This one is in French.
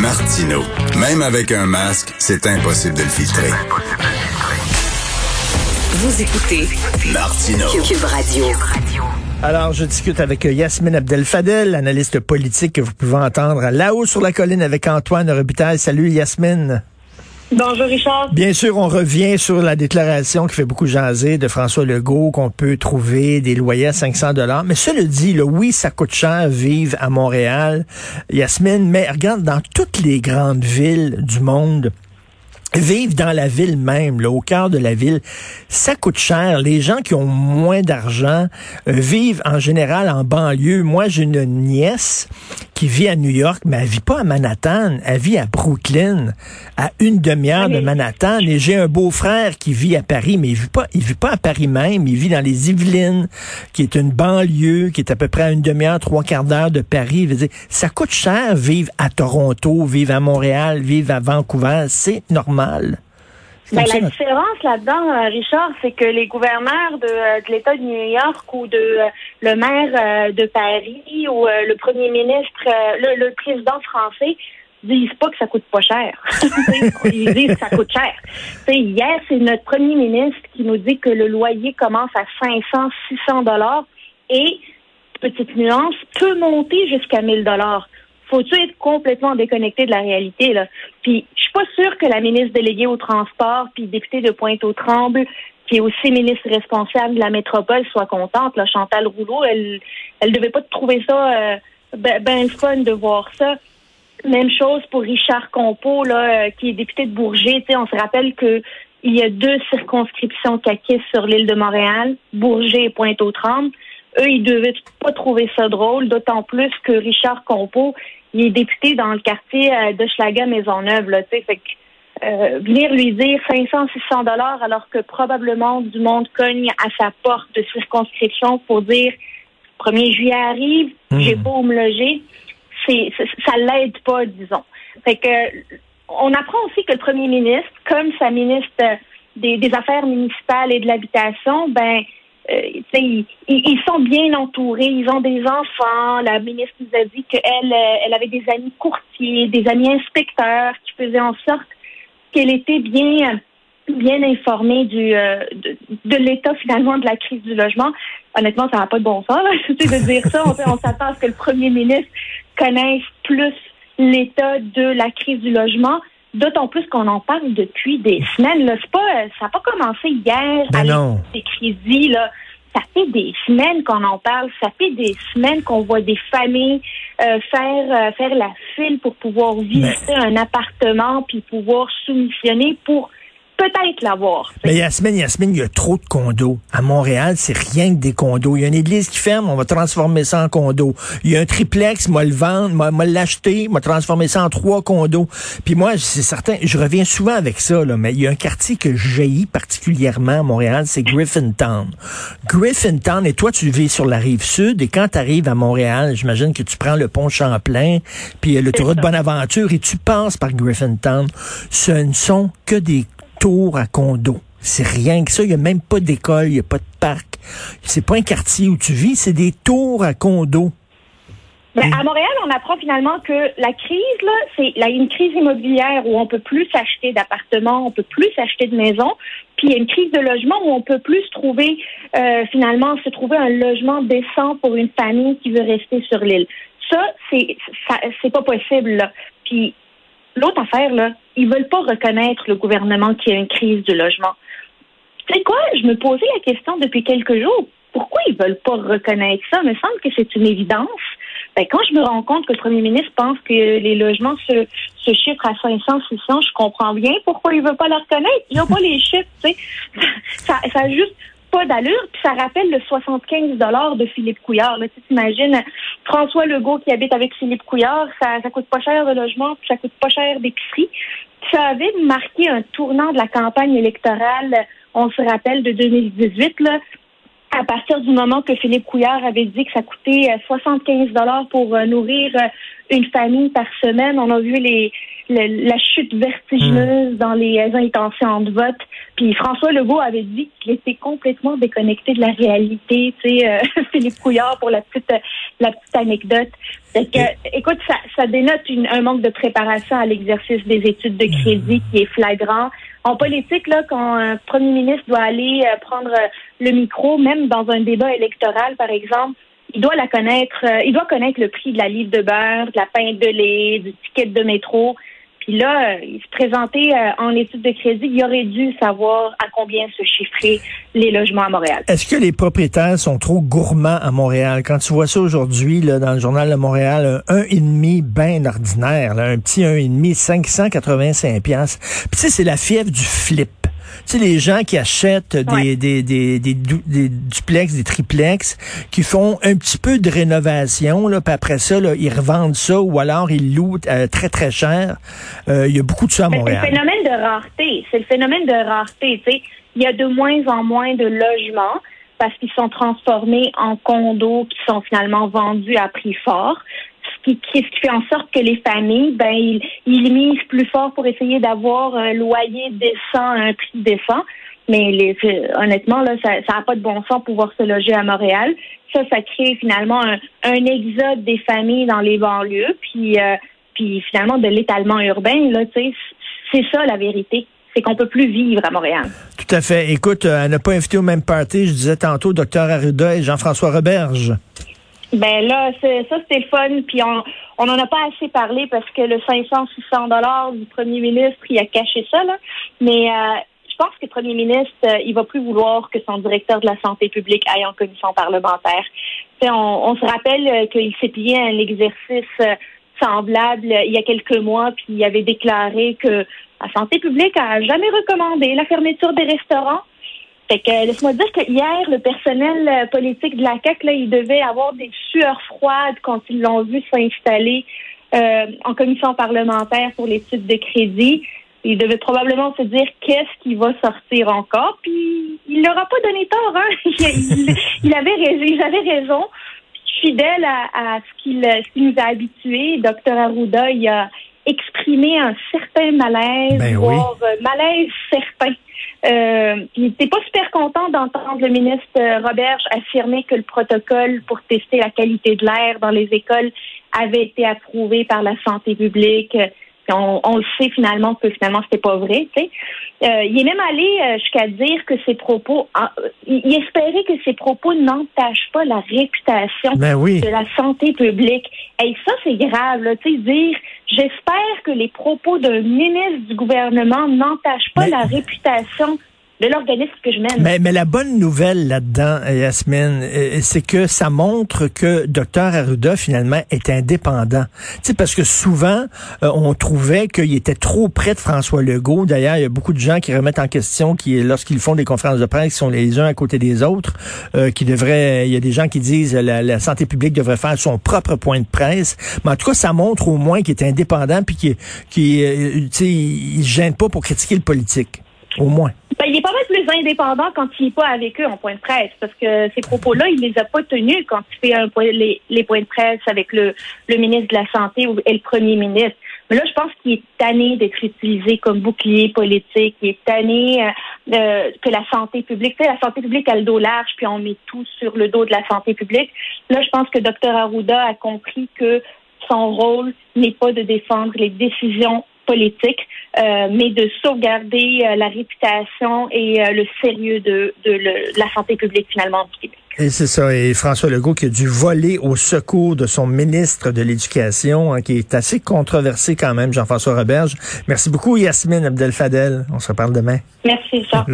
Martino. Même avec un masque, c'est impossible de le filtrer. Vous écoutez Martino. Cube Radio. Alors, je discute avec Yasmine Abdel-Fadel, analyste politique que vous pouvez entendre là-haut sur la colline avec Antoine Robitaille. Salut Yasmine. Bonjour Richard. Bien sûr, on revient sur la déclaration qui fait beaucoup jaser de François Legault qu'on peut trouver des loyers à 500 dollars. Mais cela dit, là, oui, ça coûte cher vivre à Montréal, Yasmine, mais regarde, dans toutes les grandes villes du monde, Vivre dans la ville même, là, au cœur de la ville, ça coûte cher. Les gens qui ont moins d'argent euh, vivent en général en banlieue. Moi, j'ai une nièce qui vit à New York, mais elle vit pas à Manhattan, elle vit à Brooklyn, à une demi-heure de Manhattan. Et j'ai un beau-frère qui vit à Paris, mais il vit pas, il vit pas à Paris même, il vit dans les Yvelines, qui est une banlieue, qui est à peu près à une demi-heure, trois quarts d'heure de Paris. Je veux dire, ça coûte cher vivre à Toronto, vivre à Montréal, vivre à Vancouver. C'est normal. Ben, la différence là-dedans, euh, Richard, c'est que les gouverneurs de, euh, de l'État de New York ou de euh, le maire de Paris ou le premier ministre, le, le, président français disent pas que ça coûte pas cher. Ils disent que ça coûte cher. T'sais, hier, c'est notre premier ministre qui nous dit que le loyer commence à 500, 600 dollars et, petite nuance, peut monter jusqu'à 1000 dollars faut-tu être complètement déconnecté de la réalité là Puis je suis pas sûre que la ministre déléguée au transport puis députée de Pointe-aux-Trembles qui est aussi ministre responsable de la métropole soit contente là Chantal Rouleau, elle elle devait pas trouver ça euh, ben, ben, fun de voir ça. Même chose pour Richard Compeau là euh, qui est député de Bourget, tu sais on se rappelle que il y a deux circonscriptions caquistes sur l'île de Montréal, Bourget et Pointe-aux-Trembles. Eux, ils devaient pas trouver ça drôle, d'autant plus que Richard Compeau, il est député dans le quartier euh, de Schlager Maisonneuve, là, tu sais, fait que euh, venir lui dire 500, 600 dollars alors que probablement du monde cogne à sa porte de circonscription pour dire 1er juillet arrive, hmm. j'ai où me loger, c'est, ça l'aide pas, disons. Fait que on apprend aussi que le premier ministre, comme sa ministre des, des Affaires municipales et de l'habitation, ben euh, ils, sont bien entourés, ils ont des enfants. La ministre nous a dit qu'elle euh, elle avait des amis courtiers, des amis inspecteurs qui faisaient en sorte qu'elle était bien bien informée du euh, de, l'état finalement de la crise du logement. Honnêtement, ça n'a pas de bon sens là, de dire ça. On, on s'attend à ce que le premier ministre connaisse plus l'état de la crise du logement. D'autant plus qu'on en parle depuis des semaines. Là. Pas, ça n'a pas commencé hier ben avec ces crédits. Là. Ça fait des semaines qu'on en parle. Ça fait des semaines qu'on voit des familles euh, faire euh, faire la file pour pouvoir visiter un appartement puis pouvoir soumissionner pour peut-être l'avoir. Mais Yasmine, Yasmine, il y a trop de condos. À Montréal, c'est rien que des condos. Il y a une église qui ferme, on va transformer ça en condo. Il y a un triplex, moi le vendre, moi l'acheter, moi transformer ça en trois condos. Puis moi, c'est certain, je reviens souvent avec ça, là, mais il y a un quartier que j'haïs particulièrement à Montréal, c'est Griffintown. Griffintown, et toi, tu vis sur la rive sud, et quand tu arrives à Montréal, j'imagine que tu prends le pont Champlain, puis l'autoroute Bonaventure, et tu passes par Griffintown. Ce ne sont que des tour à condo. C'est rien que ça. Il n'y a même pas d'école, il n'y a pas de parc. C'est pas un quartier où tu vis, c'est des tours à condo. Mais à Montréal, on apprend finalement que la crise, là, c'est une crise immobilière où on peut plus s'acheter d'appartements, on peut plus s'acheter de maisons. Puis il y a une crise de logement où on peut plus trouver, euh, finalement, se trouver un logement décent pour une famille qui veut rester sur l'île. Ça, c'est, c'est pas possible. Là. Puis l'autre affaire, là, ils veulent pas reconnaître le gouvernement qui a une crise du logement. Tu sais quoi? Je me posais la question depuis quelques jours. Pourquoi ils veulent pas reconnaître ça? Il me semble que c'est une évidence. Ben, quand je me rends compte que le premier ministre pense que les logements se, chiffrent à 500, 600, je comprends bien pourquoi il veut pas le reconnaître. Il a pas les chiffres, tu sais. Ça, ça juste pas d'allure, puis ça rappelle le 75 dollars de Philippe Couillard. Là, tu t'imagines François Legault qui habite avec Philippe Couillard, ça, ça coûte pas cher de logement, puis ça coûte pas cher d'épicerie. Ça avait marqué un tournant de la campagne électorale, on se rappelle, de 2018, là, à partir du moment que Philippe Couillard avait dit que ça coûtait 75 dollars pour nourrir une famille par semaine, on a vu les la chute vertigineuse hmm. dans les intentions de vote. Puis François Legault avait dit qu'il était complètement déconnecté de la réalité. Tu sais, euh, Philippe Couillard pour la petite la petite anecdote. que, écoute, ça, ça dénote une, un manque de préparation à l'exercice des études de crédit hmm. qui est flagrant. En politique, là, quand un premier ministre doit aller euh, prendre le micro, même dans un débat électoral, par exemple, il doit la connaître, euh, il doit connaître le prix de la livre de beurre, de la pinte de lait, du ticket de métro. Puis là, euh, il se présentait euh, en étude de crédit, il aurait dû savoir à combien se chiffrer les logements à Montréal. Est-ce que les propriétaires sont trop gourmands à Montréal? Quand tu vois ça aujourd'hui dans le journal de Montréal, un 1,5 bien ordinaire, un petit 1,5, 585 pièces. Puis tu sais, c'est la fièvre du flip. Tu sais, les gens qui achètent des, des, des, des, duplex, des triplex, qui font un petit peu de rénovation, là, puis après ça, là, ils revendent ça ou alors ils louent euh, très, très cher. Euh, il y a beaucoup de ça à Montréal. C'est le phénomène de rareté. C'est le phénomène de rareté. Tu sais, il y a de moins en moins de logements parce qu'ils sont transformés en condos qui sont finalement vendus à prix fort ce qui, fait en sorte que les familles, ben, ils, ils misent plus fort pour essayer d'avoir un loyer décent un prix décent. Mais les, honnêtement, là, ça n'a pas de bon sens pouvoir se loger à Montréal. Ça, ça crée finalement un, exode des familles dans les banlieues, puis, euh, puis finalement de l'étalement urbain. Là, c'est ça la vérité c'est qu'on peut plus vivre à Montréal. Tout à fait. Écoute, euh, à ne pas inviter au même party, je disais tantôt, docteur Arruda et Jean-François Roberge. Ben là, ça c'était fun, puis on on en a pas assez parlé parce que le 500-600 dollars du premier ministre, il a caché ça là. Mais euh, je pense que le premier ministre, euh, il va plus vouloir que son directeur de la santé publique aille en commission parlementaire. On, on, se rappelle euh, qu'il s'est plié à un exercice semblable il y a quelques mois, puis il avait déclaré que la santé publique a jamais recommandé la fermeture des restaurants. Fait que laisse-moi dire que hier, le personnel euh, politique de la CAC, là, il devait avoir des sueurs froides quand ils l'ont vu s'installer euh, en commission parlementaire pour l'étude de crédit. Il devait probablement se dire qu'est-ce qui va sortir encore. Puis il leur a pas donné tort, hein. il, avait raison, il avait raison. Fidèle à, ce qu'il nous a habitués, Dr Arruda, il a exprimé un certain malaise, ben voire euh, malaise certain euh, il n'était pas super content d'entendre le ministre euh, Roberge affirmer que le protocole pour tester la qualité de l'air dans les écoles avait été approuvé par la santé publique. On, le sait finalement que finalement c'était pas vrai. Tu sais. Euh, il est même allé euh, jusqu'à dire que ses propos, il espérait que ses propos n'entachent pas la réputation ben de la santé publique. Et ça c'est grave. Là, tu sais, dire j'espère que les propos d'un ministre du gouvernement n'entachent pas la réputation de l'organisme que je mène. Mais, mais la bonne nouvelle là-dedans, Yasmine, euh, c'est que ça montre que Dr Arruda, finalement, est indépendant. Tu sais, parce que souvent, euh, on trouvait qu'il était trop près de François Legault. D'ailleurs, il y a beaucoup de gens qui remettent en question, qui, lorsqu'ils font des conférences de presse, qui sont les uns à côté des autres, euh, qui devraient, il y a des gens qui disent la, la santé publique devrait faire son propre point de presse. Mais en tout cas, ça montre au moins qu'il est indépendant puis qu'il, qui, tu sais, il gêne pas pour critiquer le politique. Au moins. Ben, il est pas mal plus indépendant quand il n'est pas avec eux en point de presse, parce que ces propos-là, il les a pas tenus quand il fait les, les, points de presse avec le, le ministre de la Santé et le premier ministre. Mais là, je pense qu'il est tanné d'être utilisé comme bouclier politique. Il est tanné euh, que la santé publique, tu sais, la santé publique a le dos large, puis on met tout sur le dos de la santé publique. Là, je pense que Dr Arruda a compris que son rôle n'est pas de défendre les décisions politique, euh, mais de sauvegarder euh, la réputation et euh, le sérieux de, la santé publique finalement du Québec. Et c'est ça. Et François Legault qui a dû voler au secours de son ministre de l'Éducation, hein, qui est assez controversé quand même, Jean-François Roberge. Merci beaucoup, Yasmine Abdel-Fadel. On se reparle demain. Merci, Jean.